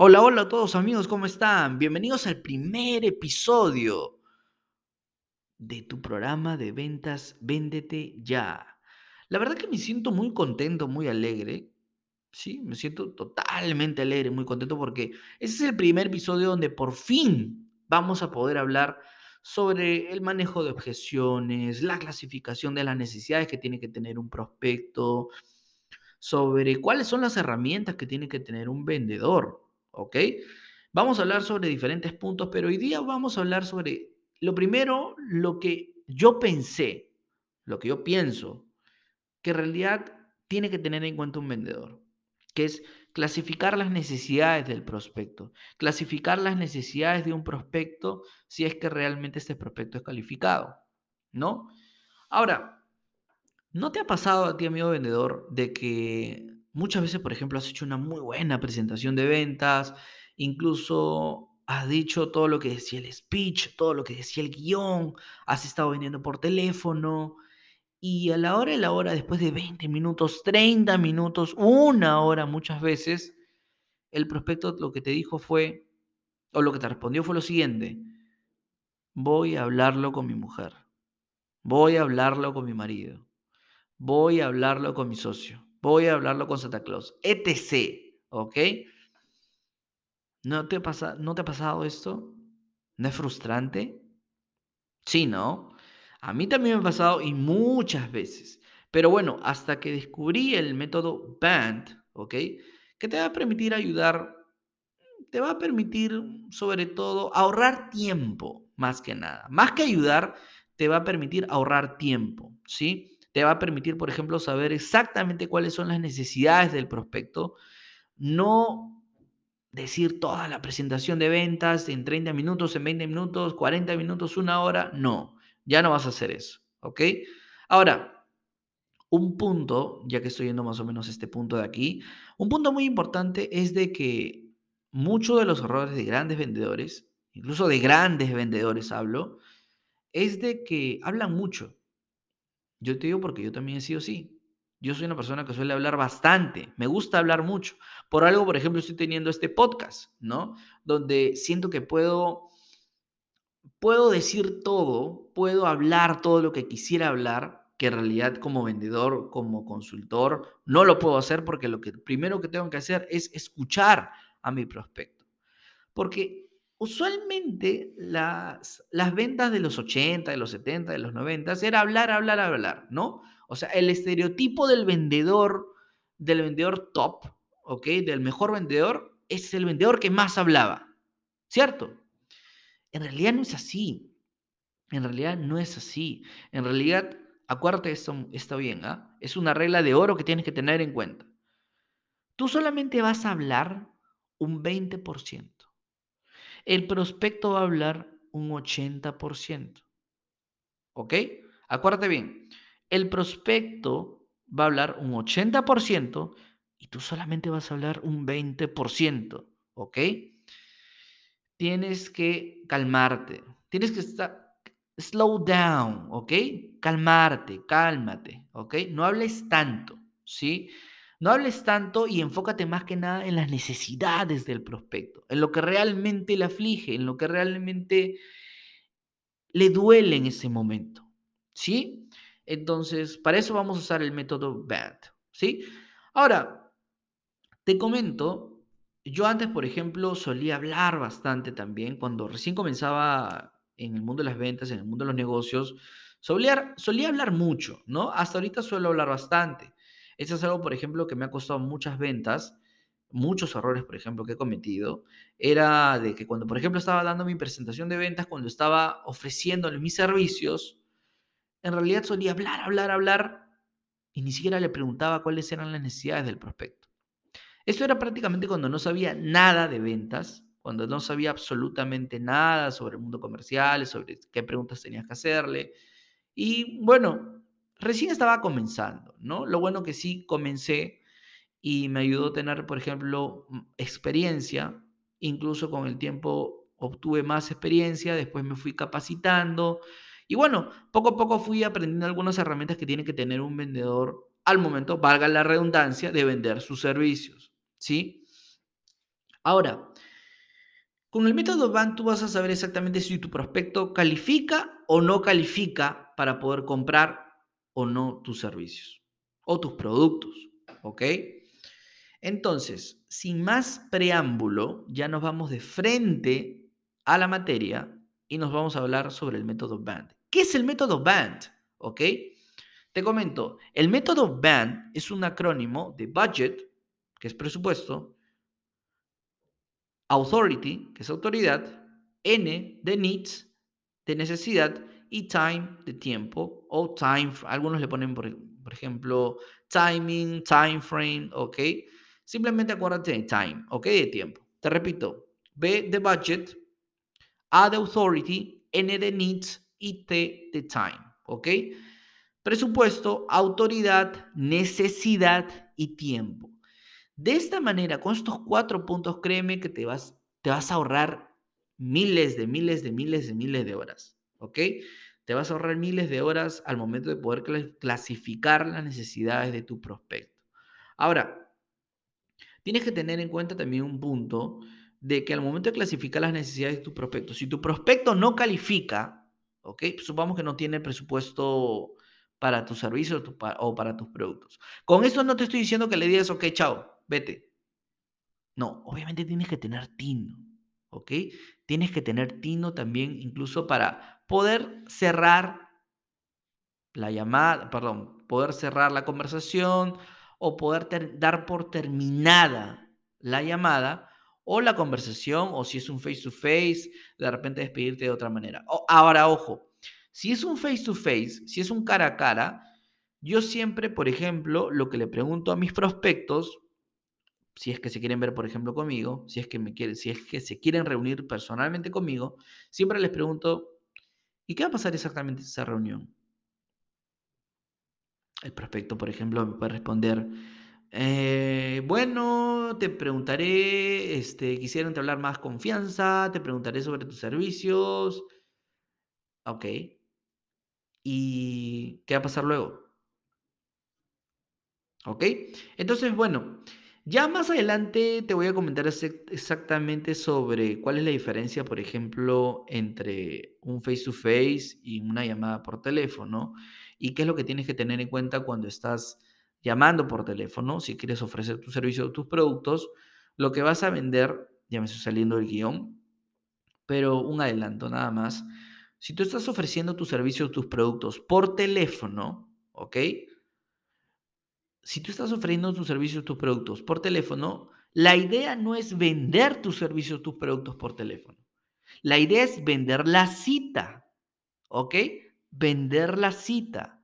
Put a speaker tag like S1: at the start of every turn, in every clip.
S1: Hola, hola a todos amigos, ¿cómo están? Bienvenidos al primer episodio de tu programa de ventas Véndete Ya. La verdad que me siento muy contento, muy alegre. Sí, me siento totalmente alegre, muy contento porque ese es el primer episodio donde por fin vamos a poder hablar sobre el manejo de objeciones, la clasificación de las necesidades que tiene que tener un prospecto, sobre cuáles son las herramientas que tiene que tener un vendedor. ¿Ok? Vamos a hablar sobre diferentes puntos, pero hoy día vamos a hablar sobre lo primero, lo que yo pensé, lo que yo pienso, que en realidad tiene que tener en cuenta un vendedor, que es clasificar las necesidades del prospecto, clasificar las necesidades de un prospecto si es que realmente este prospecto es calificado, ¿no? Ahora, ¿no te ha pasado a ti, amigo vendedor, de que Muchas veces, por ejemplo, has hecho una muy buena presentación de ventas, incluso has dicho todo lo que decía el speech, todo lo que decía el guion, has estado vendiendo por teléfono y a la hora de la hora, después de 20 minutos, 30 minutos, una hora muchas veces, el prospecto lo que te dijo fue, o lo que te respondió fue lo siguiente, voy a hablarlo con mi mujer, voy a hablarlo con mi marido, voy a hablarlo con mi socio voy a hablarlo con Santa Claus, etc. ¿Ok? ¿No te, pasa, ¿No te ha pasado esto? ¿No es frustrante? Sí, ¿no? A mí también me ha pasado y muchas veces. Pero bueno, hasta que descubrí el método BAND, ¿ok? Que te va a permitir ayudar, te va a permitir sobre todo ahorrar tiempo, más que nada. Más que ayudar, te va a permitir ahorrar tiempo, ¿sí? Te va a permitir, por ejemplo, saber exactamente cuáles son las necesidades del prospecto, no decir toda la presentación de ventas en 30 minutos, en 20 minutos, 40 minutos, una hora, no, ya no vas a hacer eso, ¿ok? Ahora, un punto, ya que estoy yendo más o menos a este punto de aquí, un punto muy importante es de que muchos de los errores de grandes vendedores, incluso de grandes vendedores hablo, es de que hablan mucho. Yo te digo porque yo también he sido así. Yo soy una persona que suele hablar bastante, me gusta hablar mucho. Por algo, por ejemplo, estoy teniendo este podcast, ¿no? Donde siento que puedo puedo decir todo, puedo hablar todo lo que quisiera hablar, que en realidad como vendedor, como consultor, no lo puedo hacer porque lo que primero que tengo que hacer es escuchar a mi prospecto. Porque usualmente las, las ventas de los 80, de los 70, de los 90 era hablar, hablar, hablar, ¿no? O sea, el estereotipo del vendedor, del vendedor top, ¿ok? Del mejor vendedor, es el vendedor que más hablaba, ¿cierto? En realidad no es así. En realidad no es así. En realidad, acuérdate esto, está bien, ¿ah? Es una regla de oro que tienes que tener en cuenta. Tú solamente vas a hablar un 20% el prospecto va a hablar un 80%. ¿Ok? Acuérdate bien, el prospecto va a hablar un 80% y tú solamente vas a hablar un 20%. ¿Ok? Tienes que calmarte, tienes que estar slow down, ¿ok? Calmarte, cálmate, ¿ok? No hables tanto, ¿sí? No hables tanto y enfócate más que nada en las necesidades del prospecto, en lo que realmente le aflige, en lo que realmente le duele en ese momento. ¿Sí? Entonces, para eso vamos a usar el método BAD. ¿Sí? Ahora, te comento, yo antes, por ejemplo, solía hablar bastante también, cuando recién comenzaba en el mundo de las ventas, en el mundo de los negocios, solía, solía hablar mucho, ¿no? Hasta ahorita suelo hablar bastante. Eso es algo, por ejemplo, que me ha costado muchas ventas, muchos errores, por ejemplo, que he cometido. Era de que cuando, por ejemplo, estaba dando mi presentación de ventas, cuando estaba ofreciéndole mis servicios, en realidad solía hablar, hablar, hablar y ni siquiera le preguntaba cuáles eran las necesidades del prospecto. Esto era prácticamente cuando no sabía nada de ventas, cuando no sabía absolutamente nada sobre el mundo comercial, sobre qué preguntas tenías que hacerle. Y bueno, recién estaba comenzando, ¿no? Lo bueno que sí comencé y me ayudó a tener, por ejemplo, experiencia, incluso con el tiempo obtuve más experiencia, después me fui capacitando y bueno, poco a poco fui aprendiendo algunas herramientas que tiene que tener un vendedor al momento, valga la redundancia, de vender sus servicios, ¿sí? Ahora, Con el método BAN tú vas a saber exactamente si tu prospecto califica o no califica para poder comprar o no tus servicios o tus productos, ¿ok? Entonces, sin más preámbulo, ya nos vamos de frente a la materia y nos vamos a hablar sobre el método BAND. ¿Qué es el método BAND? ¿Ok? Te comento, el método BAND es un acrónimo de budget, que es presupuesto, authority, que es autoridad, N de needs, de necesidad, y time de tiempo, o time, algunos le ponen, por, ejemplo, timing, time frame, ¿ok? Simplemente acuérdate de time, ¿ok? De tiempo. Te repito, B de budget, A de authority, N de needs y T de time, ¿ok? Presupuesto, autoridad, necesidad y tiempo. De esta manera, con estos cuatro puntos, créeme que te vas, te vas a ahorrar miles de miles de miles de miles de horas. ¿Ok? Te vas a ahorrar miles de horas al momento de poder clasificar las necesidades de tu prospecto. Ahora, tienes que tener en cuenta también un punto de que al momento de clasificar las necesidades de tu prospecto, si tu prospecto no califica, ¿ok? Supongamos que no tiene presupuesto para tus servicios o para tus productos. Con esto no te estoy diciendo que le digas, ok, chao, vete. No, obviamente tienes que tener tino, ¿ok? Tienes que tener tino también incluso para poder cerrar la llamada, perdón, poder cerrar la conversación o poder dar por terminada la llamada o la conversación o si es un face to face, de repente despedirte de otra manera. ahora, ojo, si es un face to face, si es un cara a cara, yo siempre, por ejemplo, lo que le pregunto a mis prospectos si es que se quieren ver, por ejemplo, conmigo, si es que, me quieren, si es que se quieren reunir personalmente conmigo, siempre les pregunto, ¿y qué va a pasar exactamente en esa reunión? El prospecto, por ejemplo, me puede responder, eh, bueno, te preguntaré, este, quisiera hablar más confianza, te preguntaré sobre tus servicios. Ok. ¿Y qué va a pasar luego? ¿Ok? Entonces, bueno, ya más adelante te voy a comentar exactamente sobre cuál es la diferencia, por ejemplo, entre un face to face y una llamada por teléfono y qué es lo que tienes que tener en cuenta cuando estás llamando por teléfono, si quieres ofrecer tu servicio o tus productos, lo que vas a vender, ya me estoy saliendo del guion, pero un adelanto nada más. Si tú estás ofreciendo tu servicio o tus productos por teléfono, ¿ok? Si tú estás ofreciendo tus servicios, tus productos por teléfono, la idea no es vender tus servicios, tus productos por teléfono. La idea es vender la cita, ¿ok? Vender la cita.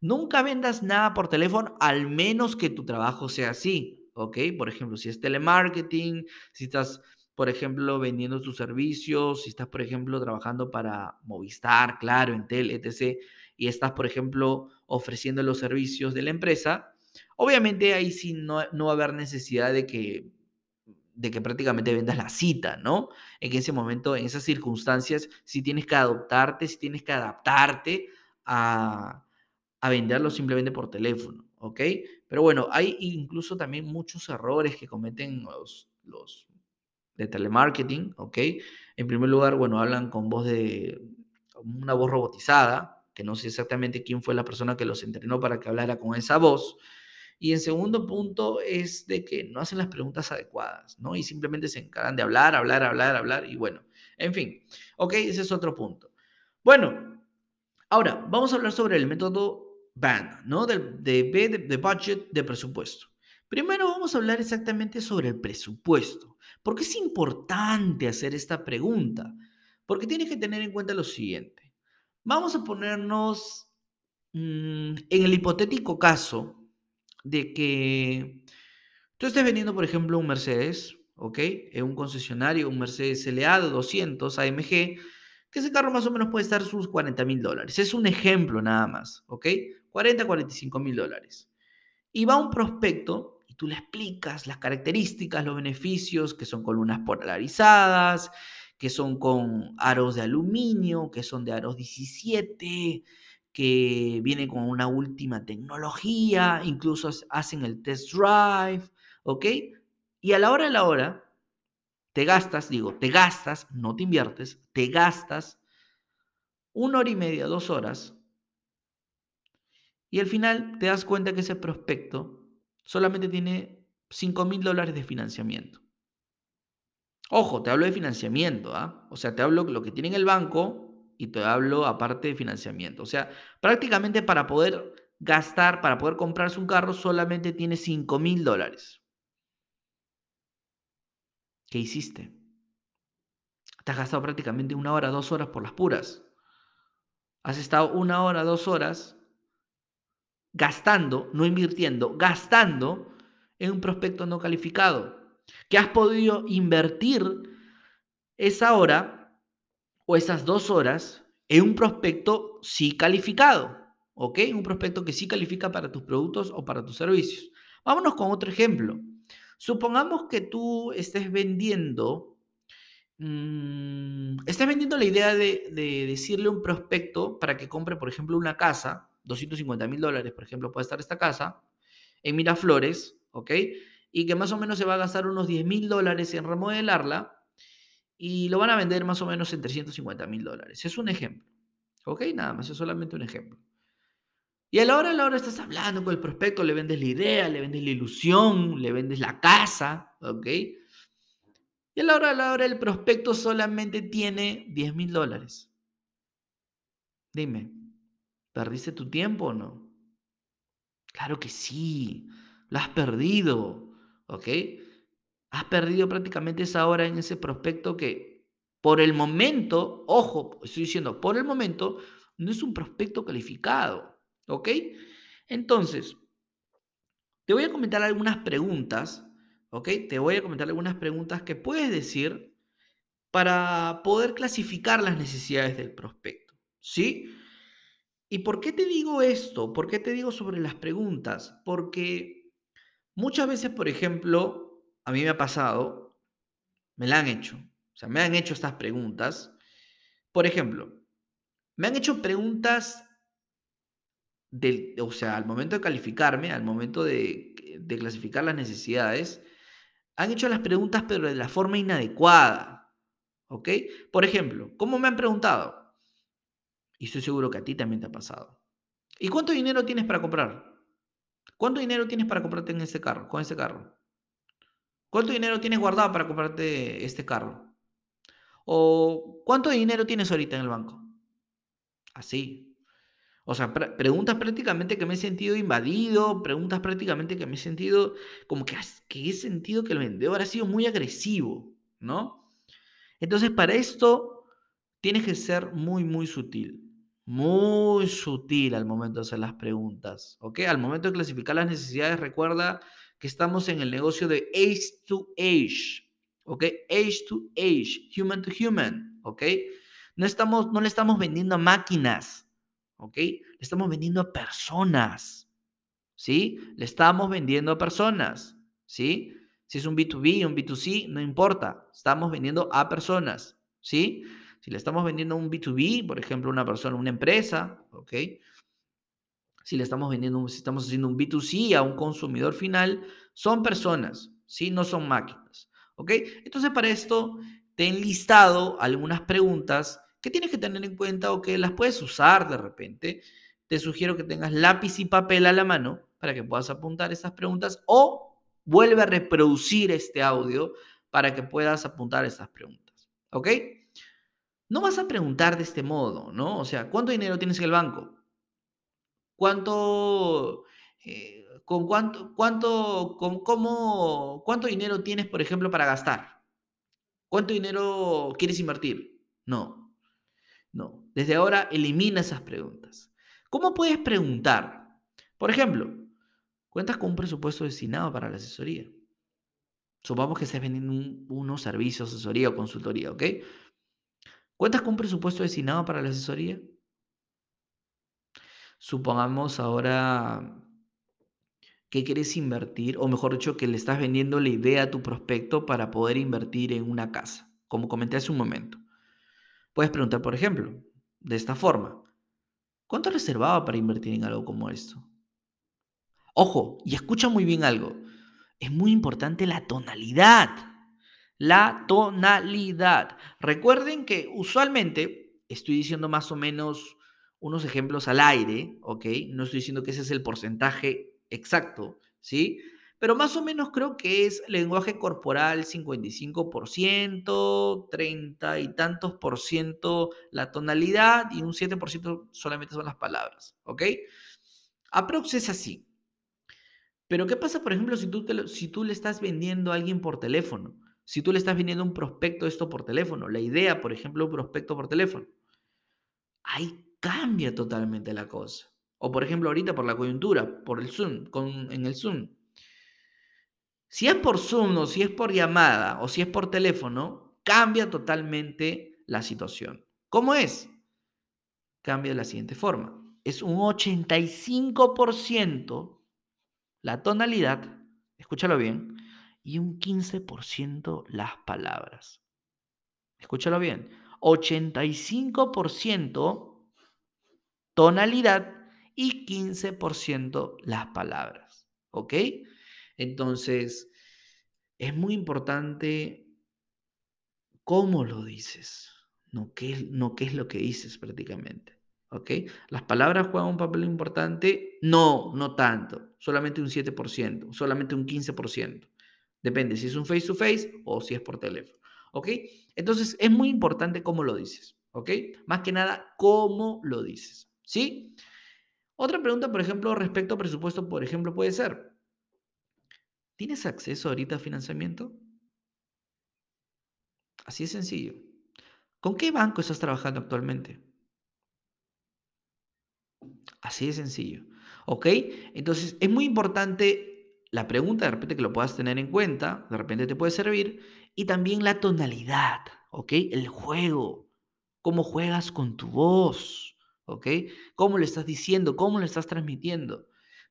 S1: Nunca vendas nada por teléfono al menos que tu trabajo sea así, ¿ok? Por ejemplo, si es telemarketing, si estás, por ejemplo, vendiendo tus servicios, si estás, por ejemplo, trabajando para Movistar, claro, Entel, etc., y estás, por ejemplo, ofreciendo los servicios de la empresa, Obviamente ahí sí no, va a haber necesidad de que, de que prácticamente vendas la cita, ¿no? En ese momento, en esas circunstancias, sí tienes que adoptarte, sí tienes que adaptarte a, venderlo simplemente por teléfono, ¿ok? Pero bueno, hay incluso también muchos errores que cometen los, los de telemarketing, ¿ok? En primer lugar, bueno, hablan con voz de una voz robotizada, que no sé exactamente quién fue la persona que los entrenó para que hablara con esa voz, y en segundo punto es de que no hacen las preguntas adecuadas, ¿no? Y simplemente se encargan de hablar, hablar, hablar, hablar y bueno, en fin, ok, ese es otro punto. Bueno, ahora vamos a hablar sobre el método BAN, ¿no? De, de de, budget, de presupuesto. Primero vamos a hablar exactamente sobre el presupuesto. ¿Por qué es importante hacer esta pregunta? Porque tienes que tener en cuenta lo siguiente. Vamos a ponernos mm, en el hipotético caso de que tú estés vendiendo, por ejemplo, un Mercedes, ¿ok? En un concesionario, un Mercedes LA de 200 AMG, que ese carro más o menos puede estar sus 40 mil dólares. Es un ejemplo nada más, ¿ok? 40, 45 mil dólares. Y va un prospecto y tú le explicas las características, los beneficios, que son columnas polarizadas, que son con aros de aluminio, que son de aros 17, que viene con una última tecnología, incluso hacen el test drive, ¿ok? Y a la hora de la hora, te gastas, digo, te gastas, no te inviertes, te gastas una hora y media, dos horas, y al final te das cuenta que ese prospecto solamente tiene 5 mil dólares de financiamiento. Ojo, te hablo de financiamiento, ¿ah? O sea, te hablo de lo que tiene en el banco y te hablo aparte de financiamiento. O sea, prácticamente para poder gastar, para poder comprarse un carro, solamente tiene 5 mil dólares. ¿Qué hiciste? Te has gastado prácticamente una hora, dos horas por las puras. Has estado una hora, dos horas gastando, no invirtiendo, gastando en un prospecto no calificado. Que has podido invertir esa hora o esas dos horas en un prospecto sí calificado. ¿Ok? Un prospecto que sí califica para tus productos o para tus servicios. Vámonos con otro ejemplo. Supongamos que tú estés vendiendo, mm, estés vendiendo la idea de, decirle a un prospecto para que compre, por ejemplo, una casa, 250 mil dólares, por ejemplo, puede estar esta casa, en Miraflores, ¿ok? Y que más o menos se va a gastar unos 10 mil dólares en remodelarla y lo van a vender más o menos en 350 mil dólares. Es un ejemplo, ¿ok? Nada más, es solamente un ejemplo. Y a la hora, a la hora estás hablando con el prospecto, le vendes la idea, le vendes la ilusión, le vendes la casa, ¿ok? Y a la hora, a la hora el prospecto solamente tiene 10 mil dólares. Dime, ¿perdiste tu tiempo o no? Claro que sí, lo has perdido, ¿ok? Has perdido prácticamente esa hora en ese prospecto que por el momento, ojo, estoy diciendo, por el momento, no es un prospecto calificado. ¿Ok? Entonces, te voy a comentar algunas preguntas, ¿ok? Te voy a comentar algunas preguntas que puedes decir para poder clasificar las necesidades del prospecto, ¿sí? ¿Y por qué te digo esto? ¿Por qué te digo sobre las preguntas? Porque muchas veces, por ejemplo, a mí me ha pasado, me la han hecho, o sea, me han hecho estas preguntas. Por ejemplo, me han hecho preguntas o sea, al momento de calificarme, al momento de, clasificar las necesidades, han hecho las preguntas pero de la forma inadecuada. ¿Ok? Por ejemplo, ¿cómo me han preguntado? Y estoy seguro que a ti también te ha pasado. ¿Y cuánto dinero tienes para comprar? ¿Cuánto dinero tienes para comprarte en este carro, con este carro? ¿Cuánto dinero tienes guardado para comprarte este carro? ¿O cuánto dinero tienes ahorita en el banco? Así. O sea, preguntas prácticamente que me he sentido invadido, preguntas prácticamente que me he sentido como que, que he sentido que el vendedor ha sido muy agresivo, ¿no? Entonces, para esto tienes que ser muy, muy sutil, muy sutil al momento de hacer las preguntas, ¿ok? Al momento de clasificar las necesidades, recuerda que estamos en el negocio de age to age, ¿ok? Age to age, human to human, ¿ok? No, estamos, no le estamos vendiendo a máquinas, ¿ok? Le estamos vendiendo a personas, ¿sí? Le estamos vendiendo a personas, ¿sí? Si es un B2B, un B2C, no importa, estamos vendiendo a personas, ¿sí? Si le estamos vendiendo a un B2B, por ejemplo, una persona, una empresa, ¿ok? Si le estamos vendiendo, si estamos haciendo un B2C a un consumidor final, son personas, ¿sí? No son máquinas, ¿ok? Entonces, para esto, te he enlistado algunas preguntas que tienes que tener en cuenta o que las puedes usar de repente. Te sugiero que tengas lápiz y papel a la mano para que puedas apuntar esas preguntas o vuelve a reproducir este audio para que puedas apuntar esas preguntas. ¿Ok? No vas a preguntar de este modo, ¿no? O sea, ¿cuánto dinero tienes en el banco? ¿Cuánto, eh, con cuánto, cuánto, con cómo, cuánto dinero tienes, por ejemplo, para gastar? ¿Cuánto dinero quieres invertir? No, no, desde ahora elimina esas preguntas. ¿Cómo puedes preguntar? Por ejemplo, ¿cuentas con un presupuesto destinado para la asesoría? Supongamos que estés vendiendo unos servicios, asesoría o consultoría, ¿ok? ¿Cuentas con un presupuesto destinado para la asesoría? Supongamos ahora que quieres invertir, o mejor dicho, que le estás vendiendo la idea a tu prospecto para poder invertir en una casa, como comenté hace un momento. Puedes preguntar, por ejemplo, de esta forma, ¿cuánto reservaba para invertir en algo como esto? Ojo, y escucha muy bien algo, es muy importante la tonalidad. La tonalidad. Recuerden que usualmente estoy diciendo más o menos unos ejemplos al aire, ¿ok? No estoy diciendo que ese es el porcentaje exacto, ¿sí? Pero más o menos creo que es lenguaje corporal 55%, 30 y tantos por ciento la tonalidad y un 7% solamente son las palabras, ¿ok? Aprox es así. Pero ¿qué pasa, por ejemplo, si tú, si tú le estás vendiendo a alguien por teléfono? Si tú le estás vendiendo un prospecto esto por teléfono, la idea, por ejemplo, un prospecto por teléfono. Ahí cambia totalmente la cosa. O por ejemplo, ahorita por la coyuntura, por el Zoom, con, en el Zoom. Si es por Zoom o si es por llamada o si es por teléfono, cambia totalmente la situación. ¿Cómo es? Cambia de la siguiente forma. Es un 85% la tonalidad, escúchalo bien, y un 15% las palabras. Escúchalo bien. 85% tonalidad y 15% las palabras. ¿Ok? Entonces, es muy importante cómo lo dices, no qué, no qué es lo que dices prácticamente. ¿Ok? ¿Las palabras juegan un papel importante? No, no tanto. Solamente un 7%, solamente un 15%. Depende si es un face to face o si es por teléfono. ¿Ok? Entonces, es muy importante cómo lo dices. ¿Ok? Más que nada, cómo lo dices. ¿Sí? Otra pregunta, por ejemplo, respecto a presupuesto, por ejemplo, puede ser, ¿Tienes acceso ahorita a financiamiento? Así es sencillo. ¿Con qué banco estás trabajando actualmente? Así de sencillo. ¿Ok? Entonces, es muy importante la pregunta, de repente que lo puedas tener en cuenta, de repente te puede servir, y también la tonalidad, ¿ok? El juego, cómo juegas con tu voz, ¿ok? ¿Cómo le estás diciendo? ¿Cómo le estás transmitiendo?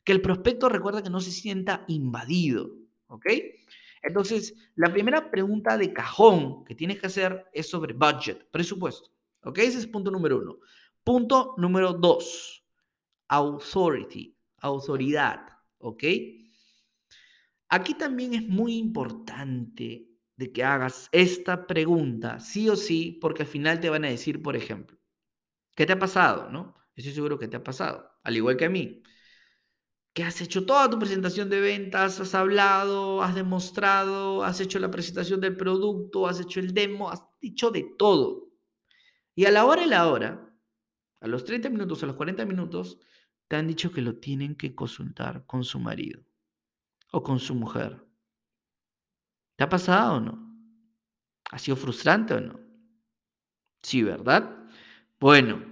S1: que el prospecto recuerda que no se sienta invadido, ¿ok? Entonces, la primera pregunta de cajón que tienes que hacer es sobre budget, presupuesto, ¿ok? Ese es punto número uno. Punto número dos, authority, autoridad, ¿ok? Aquí también es muy importante de que hagas esta pregunta, sí o sí, porque al final te van a decir, por ejemplo, ¿qué te ha pasado? ¿No? Estoy seguro que te ha pasado, al igual que a mí que has hecho toda tu presentación de ventas, has hablado, has demostrado, has hecho la presentación del producto, has hecho el demo, has dicho de todo. Y a la hora y la hora, a los 30 minutos, a los 40 minutos, te han dicho que lo tienen que consultar con su marido o con su mujer. ¿Te ha pasado o no? ¿Ha sido frustrante o no? Sí, ¿verdad? Bueno,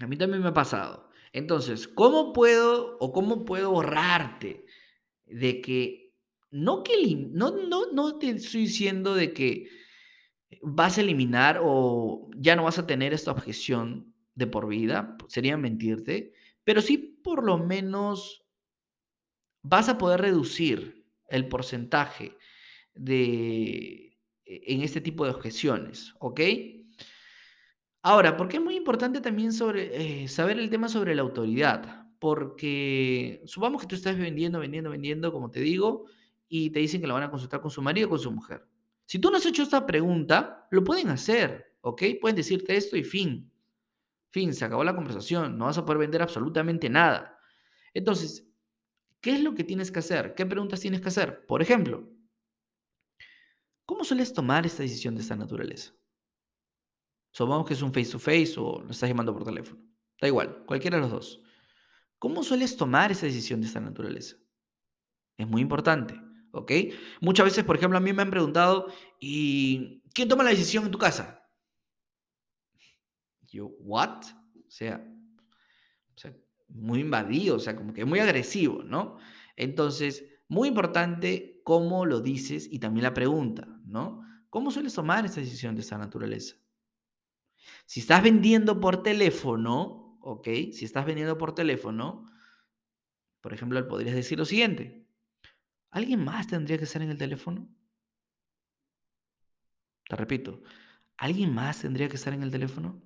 S1: a mí también me ha pasado. Entonces, ¿cómo puedo o cómo puedo ahorrarte de que no que no, no, no te estoy diciendo de que vas a eliminar o ya no vas a tener esta objeción de por vida, sería mentirte, pero sí por lo menos vas a poder reducir el porcentaje de en este tipo de objeciones, ¿ok? Ahora, ¿por qué es muy importante también eh, saber el tema sobre la autoridad? Porque supongamos que tú estás vendiendo, vendiendo, vendiendo, como te digo, y te dicen que lo van a consultar con su marido o con su mujer. Si tú no has hecho esta pregunta, lo pueden hacer, ¿ok? Pueden decirte esto y fin. Fin, se acabó la conversación, no vas a poder vender absolutamente nada. Entonces, ¿qué es lo que tienes que hacer? ¿Qué preguntas tienes que hacer? Por ejemplo, ¿cómo sueles tomar esta decisión de esta naturaleza? Supongamos que es un face to face o lo estás llamando por teléfono. Da igual, cualquiera de los dos. ¿Cómo sueles tomar esa decisión de esta naturaleza? Es muy importante, ¿ok? Muchas veces, por ejemplo, a mí me han preguntado, ¿y quién toma la decisión en tu casa? Yo, ¿what? O sea, o sea, muy invadido, o sea, como que muy agresivo, ¿no? Entonces, muy importante cómo lo dices y también la pregunta, ¿no? ¿Cómo sueles tomar esa decisión de esta naturaleza? Si estás vendiendo por teléfono, ¿ok? Si estás vendiendo por teléfono, por ejemplo, podrías decir lo siguiente. ¿Alguien más tendría que estar en el teléfono? Te repito, ¿alguien más tendría que estar en el teléfono?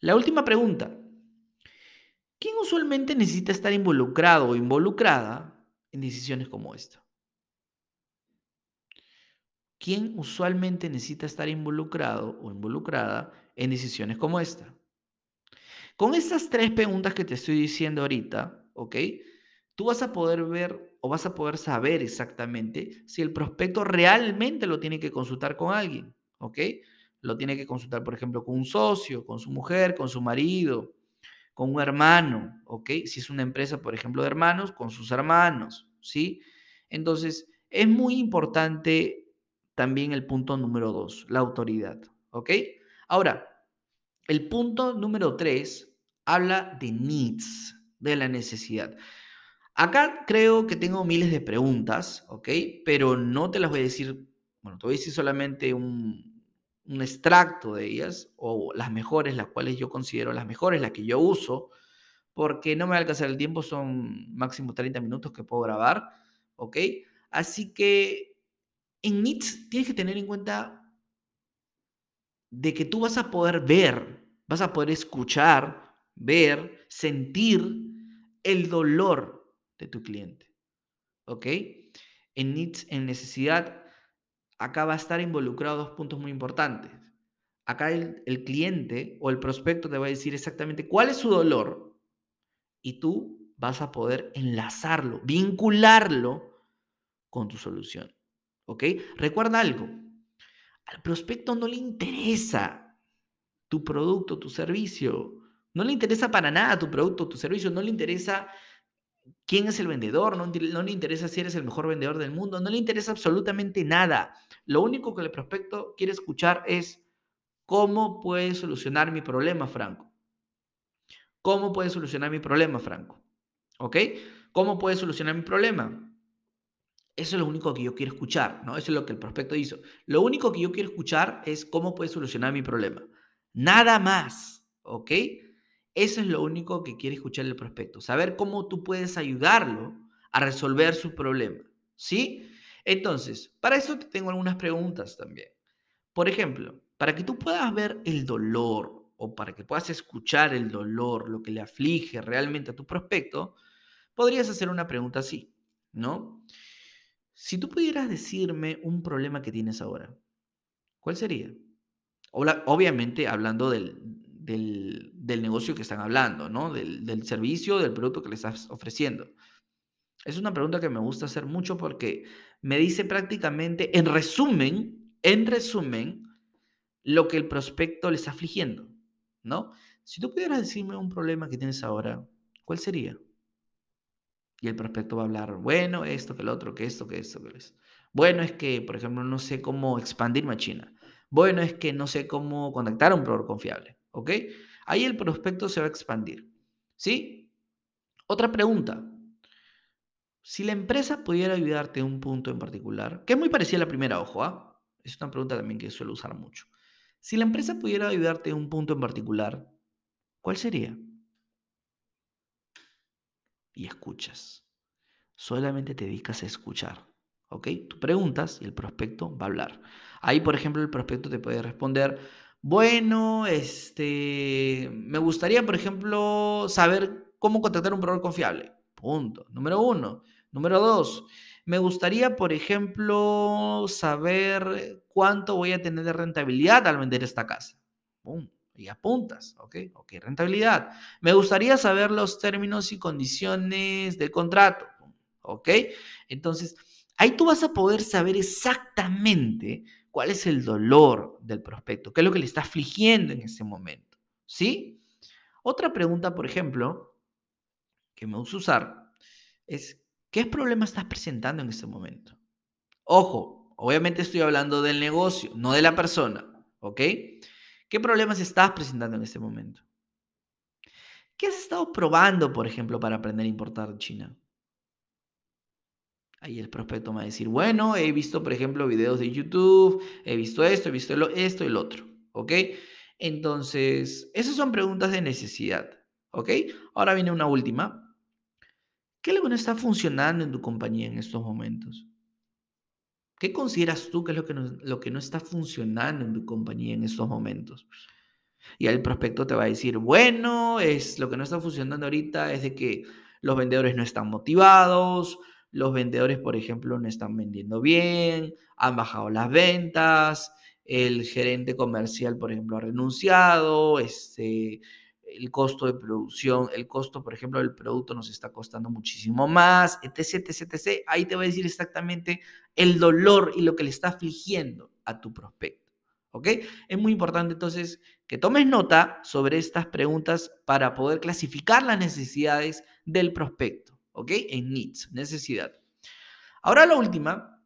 S1: La última pregunta. ¿Quién usualmente necesita estar involucrado o involucrada en decisiones como esta? ¿Quién usualmente necesita estar involucrado o involucrada en decisiones como esta? Con estas tres preguntas que te estoy diciendo ahorita, ¿ok? Tú vas a poder ver o vas a poder saber exactamente si el prospecto realmente lo tiene que consultar con alguien, ¿ok? Lo tiene que consultar, por ejemplo, con un socio, con su mujer, con su marido, con un hermano, ¿ok? Si es una empresa, por ejemplo, de hermanos, con sus hermanos, ¿sí? Entonces, es muy importante también el punto número dos, la autoridad, ¿ok? Ahora, el punto número tres habla de needs, de la necesidad. Acá creo que tengo miles de preguntas, ¿ok? Pero no te las voy a decir, bueno, te voy a decir solamente un, un extracto de ellas, o las mejores, las cuales yo considero las mejores, las que yo uso, porque no me va a alcanzar el tiempo, son máximo 30 minutos que puedo grabar, ¿ok? Así que en NITS tienes que tener en cuenta de que tú vas a poder ver, vas a poder escuchar, ver, sentir el dolor de tu cliente. ¿Ok? En needs, en necesidad, acá va a estar involucrado dos puntos muy importantes. Acá el, el cliente o el prospecto te va a decir exactamente cuál es su dolor y tú vas a poder enlazarlo, vincularlo con tu solución. ¿Ok? Recuerda algo, al prospecto no le interesa tu producto, tu servicio. No le interesa para nada tu producto, tu servicio. No le interesa quién es el vendedor. No, le interesa si eres el mejor vendedor del mundo. No le interesa absolutamente nada. Lo único que el prospecto quiere escuchar es cómo puedes solucionar mi problema, Franco. ¿Cómo puedes solucionar mi problema, Franco? ¿Ok? ¿Cómo puedes solucionar mi problema? Eso es lo único que yo quiero escuchar, ¿no? Eso es lo que el prospecto hizo. Lo único que yo quiero escuchar es cómo puedes solucionar mi problema. Nada más, ¿ok? Eso es lo único que quiere escuchar el prospecto. Saber cómo tú puedes ayudarlo a resolver su problema, ¿sí? Entonces, para eso te tengo algunas preguntas también. Por ejemplo, para que tú puedas ver el dolor o para que puedas escuchar el dolor, lo que le aflige realmente a tu prospecto, podrías hacer una pregunta así, ¿no? Si tú pudieras decirme un problema que tienes ahora, ¿cuál sería? Obviamente hablando del, del, negocio que están hablando, ¿no? Del, del servicio, del producto que le estás ofreciendo. Es una pregunta que me gusta hacer mucho porque me dice prácticamente, en resumen, en resumen, lo que el prospecto le está afligiendo, ¿no? Si tú pudieras decirme un problema que tienes ahora, ¿cuál sería? Y el prospecto va a hablar, bueno, esto, que el otro, que esto, que esto, que es. Bueno, es que, por ejemplo, no sé cómo expandir China. Bueno, es que no sé cómo contactar a un proveedor confiable. ¿Ok? Ahí el prospecto se va a expandir. ¿Sí? Otra pregunta. Si la empresa pudiera ayudarte en un punto en particular, que es muy parecida a la primera, ojo, ¿ah? Es una pregunta también que suelo usar mucho. Si la empresa pudiera ayudarte en un punto en particular, ¿cuál sería? Y escuchas. Solamente te dedicas a escuchar. ¿Ok? Tú preguntas y el prospecto va a hablar. Ahí, por ejemplo, el prospecto te puede responder, bueno, este, me gustaría, por ejemplo, saber cómo contratar un proveedor confiable. Punto. Número uno. Número dos, me gustaría, por ejemplo, saber cuánto voy a tener de rentabilidad al vender esta casa. Punto y apuntas, ¿ok? Ok, rentabilidad. Me gustaría saber los términos y condiciones del contrato, ¿ok? Entonces, ahí tú vas a poder saber exactamente cuál es el dolor del prospecto, qué es lo que le está afligiendo en ese momento, ¿sí? Otra pregunta, por ejemplo, que me gusta usar es, ¿qué problema estás presentando en este momento? Ojo, obviamente estoy hablando del negocio, no de la persona, ¿ok? ¿Qué problemas estás presentando en este momento? ¿Qué has estado probando, por ejemplo, para aprender a importar China? Ahí el prospecto va a decir, bueno, he visto, por ejemplo, videos de YouTube, he visto esto, he visto esto y lo otro, ¿ok? Entonces, esas son preguntas de necesidad, ¿ok? Ahora viene una última. ¿Qué no está funcionando en tu compañía en estos momentos? ¿Qué consideras tú que es lo que, no, está funcionando en tu compañía en estos momentos? Y el prospecto te va a decir, bueno, es lo que no está funcionando ahorita es de que los vendedores no están motivados, los vendedores, por ejemplo, no están vendiendo bien, han bajado las ventas, el gerente comercial, por ejemplo, ha renunciado, este, el costo de producción, el costo, por ejemplo, del producto nos está costando muchísimo más, etc, etc, etc. Ahí te va a decir exactamente el dolor y lo que le está afligiendo a tu prospecto. ¿Ok? Es muy importante entonces que tomes nota sobre estas preguntas para poder clasificar las necesidades del prospecto. ¿Ok? En needs, necesidad. Ahora la última,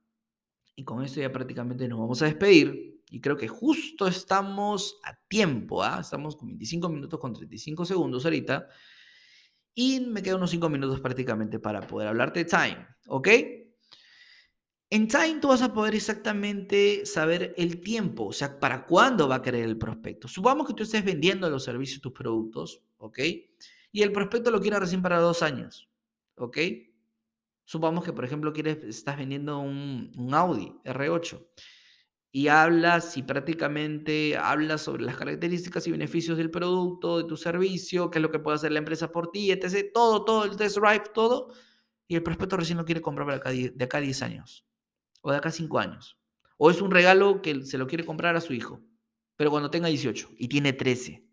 S1: y con esto ya prácticamente nos vamos a despedir, y creo que justo estamos a tiempo, ¿ah? estamos con 25 minutos con 35 segundos ahorita. Y me quedan unos 5 minutos prácticamente para poder hablarte de Time, ¿ok? En Time tú vas a poder exactamente saber el tiempo, o sea, para cuándo va a querer el prospecto. Supongamos que tú estés vendiendo los servicios, tus productos, ¿ok? Y el prospecto lo quiere recién para dos años, ¿ok? Supongamos que, por ejemplo, quieres, estás vendiendo un, un Audi R8 y hablas y prácticamente hablas sobre las características y beneficios del producto, de tu servicio, qué es lo que puede hacer la empresa por ti, etc. Todo, todo, el test todo. Y el prospecto recién lo quiere comprar de acá, de acá a 10 años o de acá a 5 años. O es un regalo que se lo quiere comprar a su hijo, pero cuando tenga 18 y tiene 13.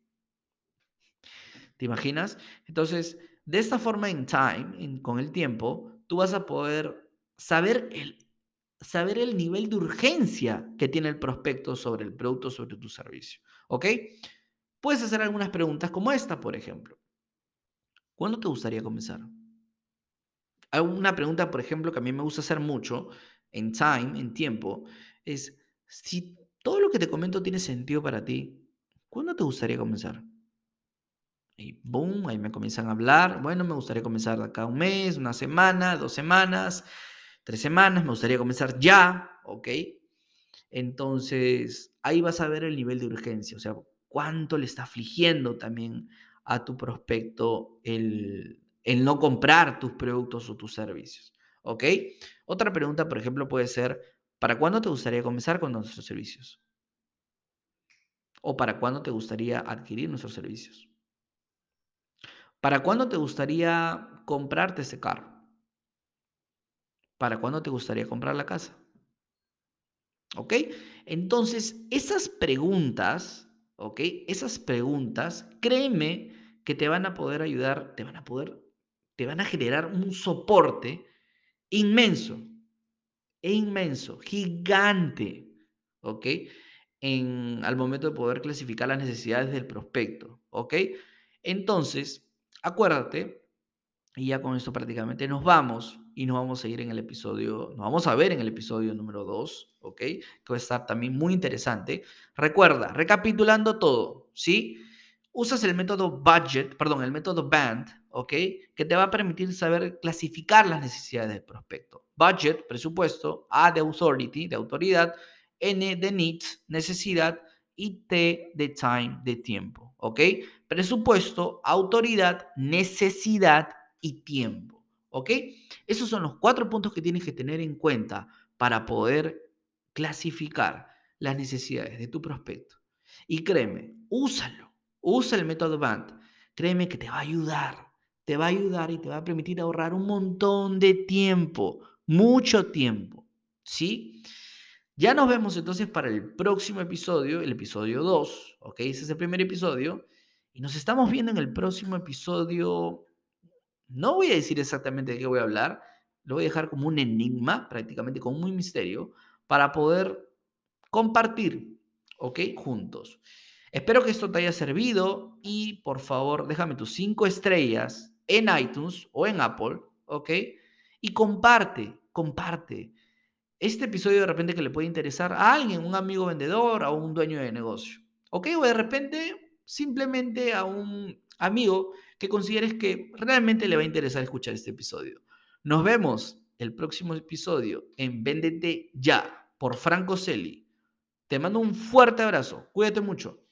S1: ¿Te imaginas? Entonces, de esta forma en time, con el tiempo, tú vas a poder saber el saber el nivel de urgencia que tiene el prospecto sobre el producto, sobre tu servicio. ¿Ok? Puedes hacer algunas preguntas como esta, por ejemplo. ¿Cuándo te gustaría comenzar? Una pregunta, por ejemplo, que a mí me gusta hacer mucho en time, en tiempo, es si todo lo que te comento tiene sentido para ti, ¿cuándo te gustaría comenzar? Y boom, ahí me comienzan a hablar. Bueno, me gustaría comenzar de acá un mes, una semana, dos semanas tres semanas, me gustaría comenzar ya, ¿ok? Entonces, ahí vas a ver el nivel de urgencia, o sea, cuánto le está afligiendo también a tu prospecto el, el no comprar tus productos o tus servicios, ¿ok? Otra pregunta, por ejemplo, puede ser, ¿para cuándo te gustaría comenzar con nuestros servicios? ¿O para cuándo te gustaría adquirir nuestros servicios? ¿Para cuándo te gustaría comprarte ese carro? ¿Para cuándo te gustaría comprar la casa? ¿Ok? Entonces, esas preguntas, ¿ok? Esas preguntas, créeme que te van a poder ayudar, te van a poder, te van a generar un soporte inmenso, inmenso, gigante, ¿ok? En, al momento de poder clasificar las necesidades del prospecto, ¿ok? Entonces, acuérdate, y ya con esto prácticamente nos vamos, y nos vamos a ir en el episodio, nos vamos a ver en el episodio número 2, ¿ok? Que va a estar también muy interesante. Recuerda, recapitulando todo, ¿sí? Usas el método budget, perdón, el método BAND, ¿ok? Que te va a permitir saber clasificar las necesidades del prospecto. Budget, presupuesto, A de authority, de autoridad, N de needs, necesidad, y T de time, de tiempo, ¿ok? Presupuesto, autoridad, necesidad y tiempo. ¿Ok? Esos son los cuatro puntos que tienes que tener en cuenta para poder clasificar las necesidades de tu prospecto. Y créeme, úsalo, usa el método BAND. Créeme que te va a ayudar, te va a ayudar y te va a permitir ahorrar un montón de tiempo, mucho tiempo. ¿Sí? Ya nos vemos entonces para el próximo episodio, el episodio 2, ¿ok? Ese es el primer episodio. Y nos estamos viendo en el próximo episodio no voy a decir exactamente de qué voy a hablar, lo voy a dejar como un enigma, prácticamente como un misterio, para poder compartir, ¿ok? Juntos. Espero que esto te haya servido y por favor déjame tus cinco estrellas en iTunes o en Apple, ¿ok? Y comparte, comparte. Este episodio de repente que le puede interesar a alguien, un amigo vendedor, a un dueño de negocio, ¿ok? O de repente simplemente a un amigo que consideres que realmente le va a interesar escuchar este episodio. Nos vemos el próximo episodio en Véndete Ya por Franco Celi. Te mando un fuerte abrazo. Cuídate mucho.